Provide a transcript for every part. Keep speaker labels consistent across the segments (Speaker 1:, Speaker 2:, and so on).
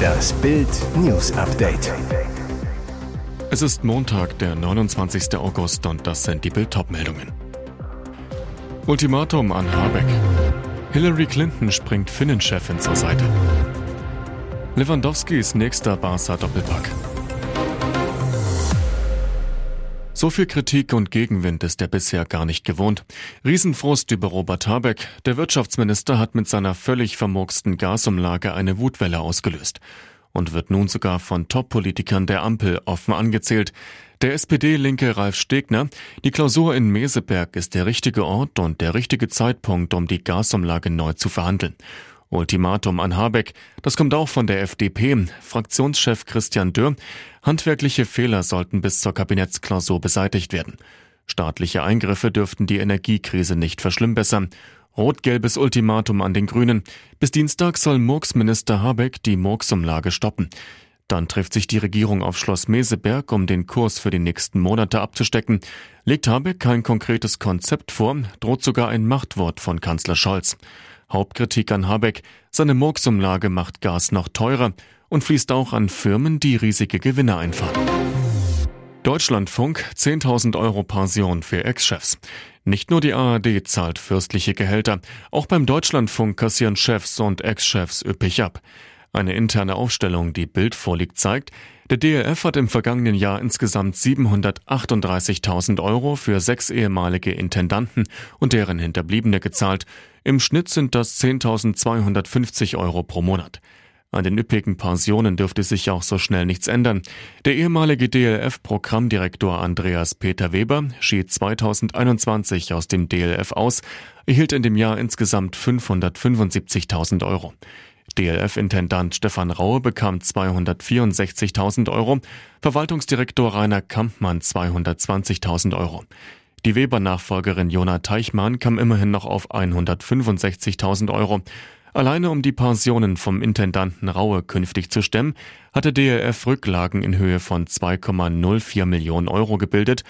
Speaker 1: Das Bild News Update.
Speaker 2: Es ist Montag, der 29. August und das sind die Bild meldungen Ultimatum an Habeck. Hillary Clinton springt Finnenchefin zur Seite. Lewandowskis nächster Barca Doppelpack. So viel Kritik und Gegenwind ist er bisher gar nicht gewohnt. Riesenfrust über Robert Habeck. Der Wirtschaftsminister hat mit seiner völlig vermurksten Gasumlage eine Wutwelle ausgelöst und wird nun sogar von Top-Politikern der Ampel offen angezählt. Der SPD-Linke Ralf Stegner, die Klausur in Meseberg ist der richtige Ort und der richtige Zeitpunkt, um die Gasumlage neu zu verhandeln. Ultimatum an Habeck. Das kommt auch von der FDP. Fraktionschef Christian Dürr. Handwerkliche Fehler sollten bis zur Kabinettsklausur beseitigt werden. Staatliche Eingriffe dürften die Energiekrise nicht verschlimmbessern. Rot-gelbes Ultimatum an den Grünen. Bis Dienstag soll Murksminister Habeck die Murksumlage stoppen. Dann trifft sich die Regierung auf Schloss Meseberg, um den Kurs für die nächsten Monate abzustecken. Legt Habeck kein konkretes Konzept vor, droht sogar ein Machtwort von Kanzler Scholz. Hauptkritik an Habeck, seine Murksumlage macht Gas noch teurer und fließt auch an Firmen, die riesige Gewinne einfahren. Deutschlandfunk 10.000 Euro Pension für Ex-Chefs. Nicht nur die ARD zahlt fürstliche Gehälter, auch beim Deutschlandfunk kassieren Chefs und Ex-Chefs üppig ab. Eine interne Aufstellung, die Bild vorliegt, zeigt, der DLF hat im vergangenen Jahr insgesamt 738.000 Euro für sechs ehemalige Intendanten und deren Hinterbliebene gezahlt. Im Schnitt sind das 10.250 Euro pro Monat. An den üppigen Pensionen dürfte sich auch so schnell nichts ändern. Der ehemalige DLF-Programmdirektor Andreas Peter Weber schied 2021 aus dem DLF aus, erhielt in dem Jahr insgesamt 575.000 Euro. DLF-Intendant Stefan Raue bekam 264.000 Euro, Verwaltungsdirektor Rainer Kampmann 220.000 Euro. Die Weber-Nachfolgerin Jona Teichmann kam immerhin noch auf 165.000 Euro. Alleine um die Pensionen vom Intendanten Raue künftig zu stemmen, hatte DLF Rücklagen in Höhe von 2,04 Millionen Euro gebildet.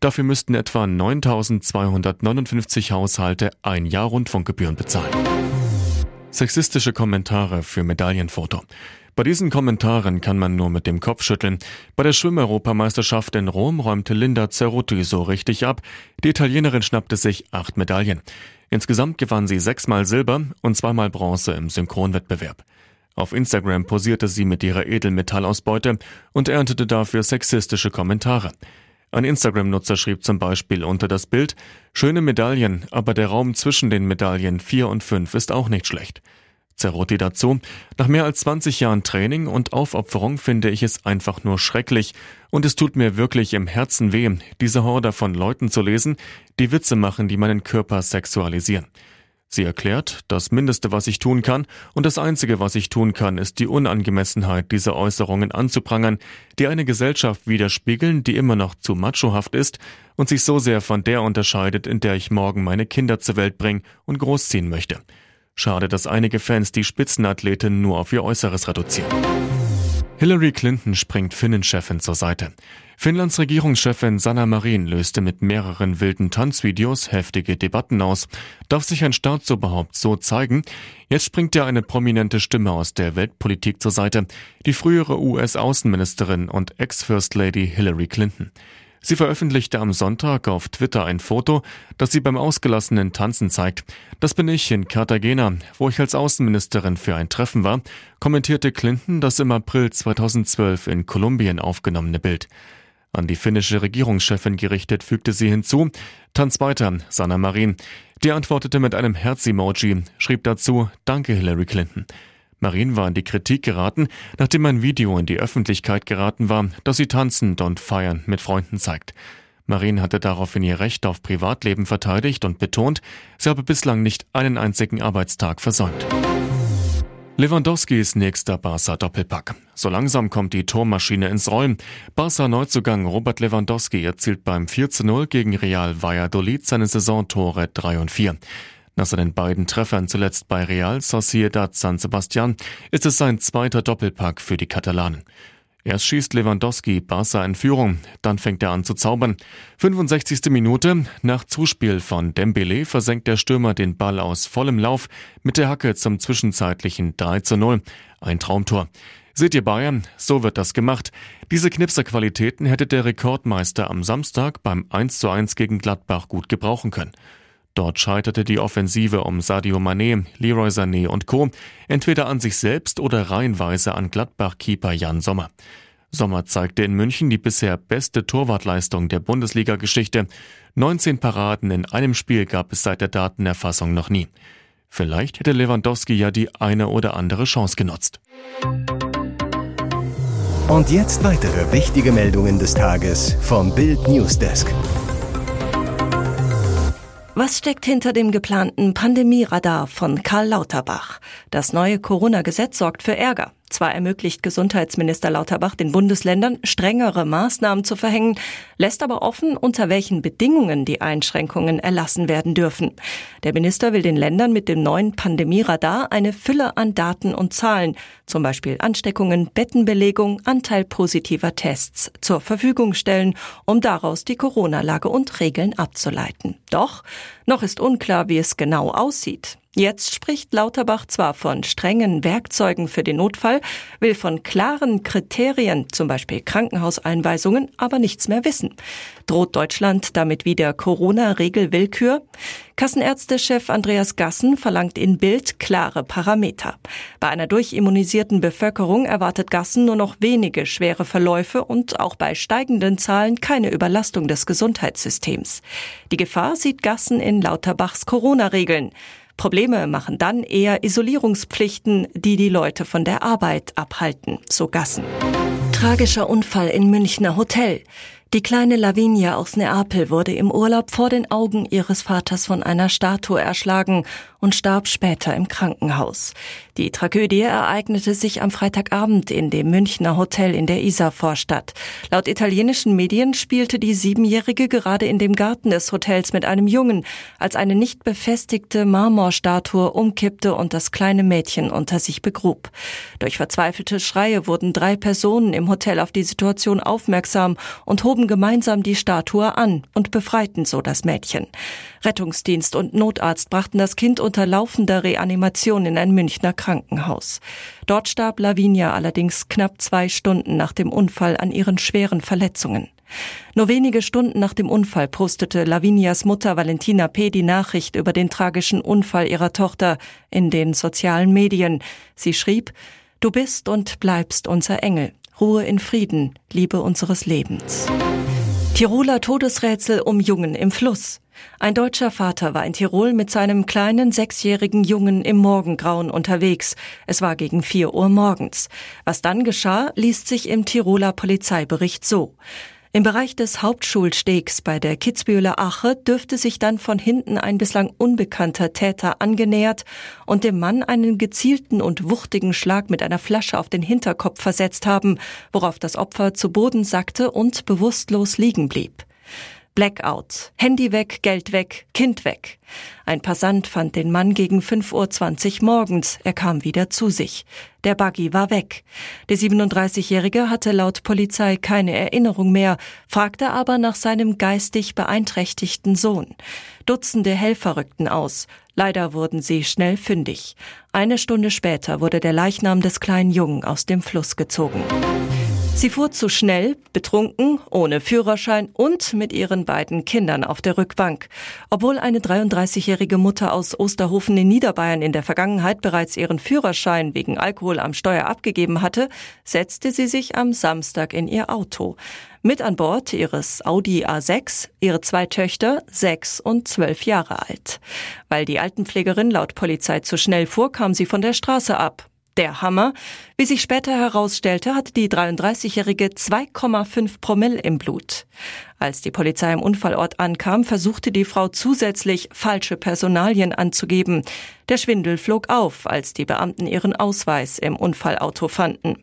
Speaker 2: Dafür müssten etwa 9.259 Haushalte ein Jahr Rundfunkgebühren bezahlen. Sexistische Kommentare für Medaillenfoto. Bei diesen Kommentaren kann man nur mit dem Kopf schütteln. Bei der Schwimmeuropameisterschaft in Rom räumte Linda Cerutti so richtig ab. Die Italienerin schnappte sich acht Medaillen. Insgesamt gewann sie sechsmal Silber und zweimal Bronze im Synchronwettbewerb. Auf Instagram posierte sie mit ihrer Edelmetallausbeute und erntete dafür sexistische Kommentare. Ein Instagram-Nutzer schrieb zum Beispiel unter das Bild, schöne Medaillen, aber der Raum zwischen den Medaillen 4 und 5 ist auch nicht schlecht. Zerotti dazu, nach mehr als 20 Jahren Training und Aufopferung finde ich es einfach nur schrecklich und es tut mir wirklich im Herzen weh, diese Horde von Leuten zu lesen, die Witze machen, die meinen Körper sexualisieren. Sie erklärt, das Mindeste, was ich tun kann und das Einzige, was ich tun kann, ist die Unangemessenheit dieser Äußerungen anzuprangern, die eine Gesellschaft widerspiegeln, die immer noch zu machohaft ist und sich so sehr von der unterscheidet, in der ich morgen meine Kinder zur Welt bringen und großziehen möchte. Schade, dass einige Fans die Spitzenathleten nur auf ihr Äußeres reduzieren. Hillary Clinton springt Finnenchefin zur Seite. Finnlands Regierungschefin Sanna Marin löste mit mehreren wilden Tanzvideos heftige Debatten aus. Darf sich ein Staat so überhaupt so zeigen? Jetzt springt ja eine prominente Stimme aus der Weltpolitik zur Seite, die frühere US-Außenministerin und Ex-First Lady Hillary Clinton. Sie veröffentlichte am Sonntag auf Twitter ein Foto, das sie beim ausgelassenen Tanzen zeigt. Das bin ich in Cartagena, wo ich als Außenministerin für ein Treffen war, kommentierte Clinton das im April 2012 in Kolumbien aufgenommene Bild. An die finnische Regierungschefin gerichtet fügte sie hinzu, Tanz weiter, Sanna Marin. Die antwortete mit einem Herz-Emoji, schrieb dazu, Danke Hillary Clinton. Marin war in die Kritik geraten, nachdem ein Video in die Öffentlichkeit geraten war, das sie tanzend und feiernd mit Freunden zeigt. Marin hatte daraufhin ihr Recht auf Privatleben verteidigt und betont, sie habe bislang nicht einen einzigen Arbeitstag versäumt. Lewandowskis nächster Barca Doppelpack. So langsam kommt die Tormaschine ins Rollen. Barca Neuzugang Robert Lewandowski erzielt beim 4 zu 0 gegen Real Valladolid seine Saisontore 3 und 4. Nach seinen beiden Treffern zuletzt bei Real Sociedad San Sebastian ist es sein zweiter Doppelpack für die Katalanen. Erst schießt Lewandowski Barca in Führung, dann fängt er an zu zaubern. 65. Minute, nach Zuspiel von Dembele versenkt der Stürmer den Ball aus vollem Lauf mit der Hacke zum zwischenzeitlichen 3 zu 0. Ein Traumtor. Seht ihr Bayern? So wird das gemacht. Diese Knipserqualitäten hätte der Rekordmeister am Samstag beim 1 zu 1 gegen Gladbach gut gebrauchen können. Dort scheiterte die Offensive um Sadio Mané, Leroy Sané und Co. entweder an sich selbst oder reihenweise an Gladbach-Keeper Jan Sommer. Sommer zeigte in München die bisher beste Torwartleistung der Bundesliga-Geschichte. 19 Paraden in einem Spiel gab es seit der Datenerfassung noch nie. Vielleicht hätte Lewandowski ja die eine oder andere Chance genutzt.
Speaker 1: Und jetzt weitere wichtige Meldungen des Tages vom Bild Newsdesk.
Speaker 3: Was steckt hinter dem geplanten Pandemieradar von Karl Lauterbach? Das neue Corona-Gesetz sorgt für Ärger. Zwar ermöglicht Gesundheitsminister Lauterbach den Bundesländern strengere Maßnahmen zu verhängen, lässt aber offen, unter welchen Bedingungen die Einschränkungen erlassen werden dürfen. Der Minister will den Ländern mit dem neuen Pandemieradar eine Fülle an Daten und Zahlen, zum Beispiel Ansteckungen, Bettenbelegung, Anteil positiver Tests, zur Verfügung stellen, um daraus die Corona-Lage und Regeln abzuleiten. Doch noch ist unklar, wie es genau aussieht. Jetzt spricht Lauterbach zwar von strengen Werkzeugen für den Notfall, will von klaren Kriterien, zum Beispiel Krankenhauseinweisungen, aber nichts mehr wissen. Droht Deutschland damit wieder Corona-Regelwillkür? Kassenärztechef Andreas Gassen verlangt in Bild klare Parameter. Bei einer durchimmunisierten Bevölkerung erwartet Gassen nur noch wenige schwere Verläufe und auch bei steigenden Zahlen keine Überlastung des Gesundheitssystems. Die Gefahr sieht Gassen in Lauterbachs Corona-Regeln. Probleme machen dann eher Isolierungspflichten, die die Leute von der Arbeit abhalten, so Gassen. Tragischer Unfall in Münchner Hotel. Die kleine Lavinia aus Neapel wurde im Urlaub vor den Augen ihres Vaters von einer Statue erschlagen und starb später im Krankenhaus. Die Tragödie ereignete sich am Freitagabend in dem Münchner Hotel in der Isarvorstadt. Laut italienischen Medien spielte die Siebenjährige gerade in dem Garten des Hotels mit einem Jungen, als eine nicht befestigte Marmorstatue umkippte und das kleine Mädchen unter sich begrub. Durch verzweifelte Schreie wurden drei Personen im Hotel auf die Situation aufmerksam und hoben gemeinsam die Statue an und befreiten so das Mädchen. Rettungsdienst und Notarzt brachten das Kind unter laufender Reanimation in ein Münchner Krankenhaus. Dort starb Lavinia allerdings knapp zwei Stunden nach dem Unfall an ihren schweren Verletzungen. Nur wenige Stunden nach dem Unfall postete Lavinias Mutter Valentina P. die Nachricht über den tragischen Unfall ihrer Tochter in den sozialen Medien. Sie schrieb, Du bist und bleibst unser Engel. Ruhe in Frieden, Liebe unseres Lebens. Tiroler Todesrätsel um Jungen im Fluss. Ein deutscher Vater war in Tirol mit seinem kleinen sechsjährigen Jungen im Morgengrauen unterwegs. Es war gegen vier Uhr morgens. Was dann geschah, liest sich im Tiroler Polizeibericht so. Im Bereich des Hauptschulstegs bei der Kitzbüheler Ache dürfte sich dann von hinten ein bislang unbekannter Täter angenähert und dem Mann einen gezielten und wuchtigen Schlag mit einer Flasche auf den Hinterkopf versetzt haben, worauf das Opfer zu Boden sackte und bewusstlos liegen blieb. Blackout. Handy weg, Geld weg, Kind weg. Ein Passant fand den Mann gegen 5.20 Uhr morgens. Er kam wieder zu sich. Der Buggy war weg. Der 37-Jährige hatte laut Polizei keine Erinnerung mehr, fragte aber nach seinem geistig beeinträchtigten Sohn. Dutzende Helfer rückten aus. Leider wurden sie schnell fündig. Eine Stunde später wurde der Leichnam des kleinen Jungen aus dem Fluss gezogen. Sie fuhr zu schnell, betrunken, ohne Führerschein und mit ihren beiden Kindern auf der Rückbank. Obwohl eine 33-jährige Mutter aus Osterhofen in Niederbayern in der Vergangenheit bereits ihren Führerschein wegen Alkohol am Steuer abgegeben hatte, setzte sie sich am Samstag in ihr Auto. Mit an Bord ihres Audi A6 ihre zwei Töchter, sechs und zwölf Jahre alt. Weil die Altenpflegerin laut Polizei zu schnell fuhr, kam sie von der Straße ab. Der Hammer. Wie sich später herausstellte, hatte die 33-Jährige 2,5 Promille im Blut. Als die Polizei im Unfallort ankam, versuchte die Frau zusätzlich falsche Personalien anzugeben. Der Schwindel flog auf, als die Beamten ihren Ausweis im Unfallauto fanden.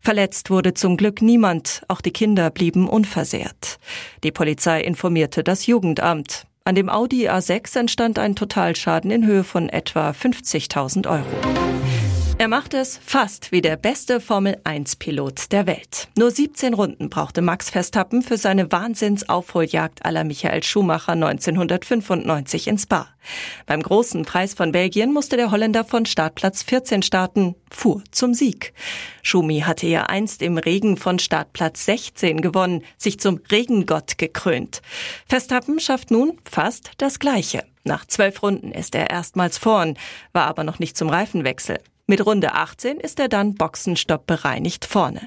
Speaker 3: Verletzt wurde zum Glück niemand, auch die Kinder blieben unversehrt. Die Polizei informierte das Jugendamt. An dem Audi A6 entstand ein Totalschaden in Höhe von etwa 50.000 Euro. Er macht es fast wie der beste Formel-1-Pilot der Welt. Nur 17 Runden brauchte Max Verstappen für seine Wahnsinnsaufholjagd aller Michael Schumacher 1995 in Spa. Beim großen Preis von Belgien musste der Holländer von Startplatz 14 starten, fuhr zum Sieg. Schumi hatte ja einst im Regen von Startplatz 16 gewonnen, sich zum Regengott gekrönt. Verstappen schafft nun fast das Gleiche. Nach zwölf Runden ist er erstmals vorn, war aber noch nicht zum Reifenwechsel. Mit Runde 18 ist er dann Boxenstopp bereinigt vorne.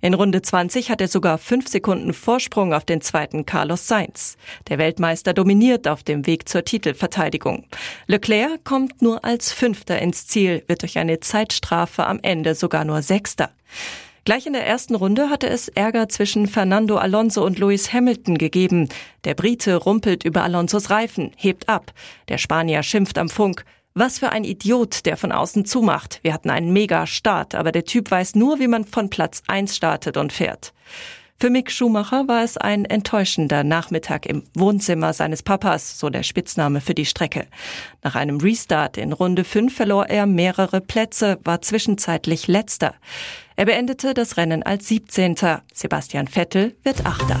Speaker 3: In Runde 20 hat er sogar fünf Sekunden Vorsprung auf den zweiten Carlos Sainz. Der Weltmeister dominiert auf dem Weg zur Titelverteidigung. Leclerc kommt nur als Fünfter ins Ziel, wird durch eine Zeitstrafe am Ende sogar nur Sechster. Gleich in der ersten Runde hatte es Ärger zwischen Fernando Alonso und Lewis Hamilton gegeben. Der Brite rumpelt über Alonsos Reifen, hebt ab. Der Spanier schimpft am Funk. Was für ein Idiot, der von außen zumacht. Wir hatten einen Mega-Start, aber der Typ weiß nur, wie man von Platz 1 startet und fährt. Für Mick Schumacher war es ein enttäuschender Nachmittag im Wohnzimmer seines Papas, so der Spitzname für die Strecke. Nach einem Restart in Runde 5 verlor er mehrere Plätze, war zwischenzeitlich letzter. Er beendete das Rennen als 17. Sebastian Vettel wird Achter.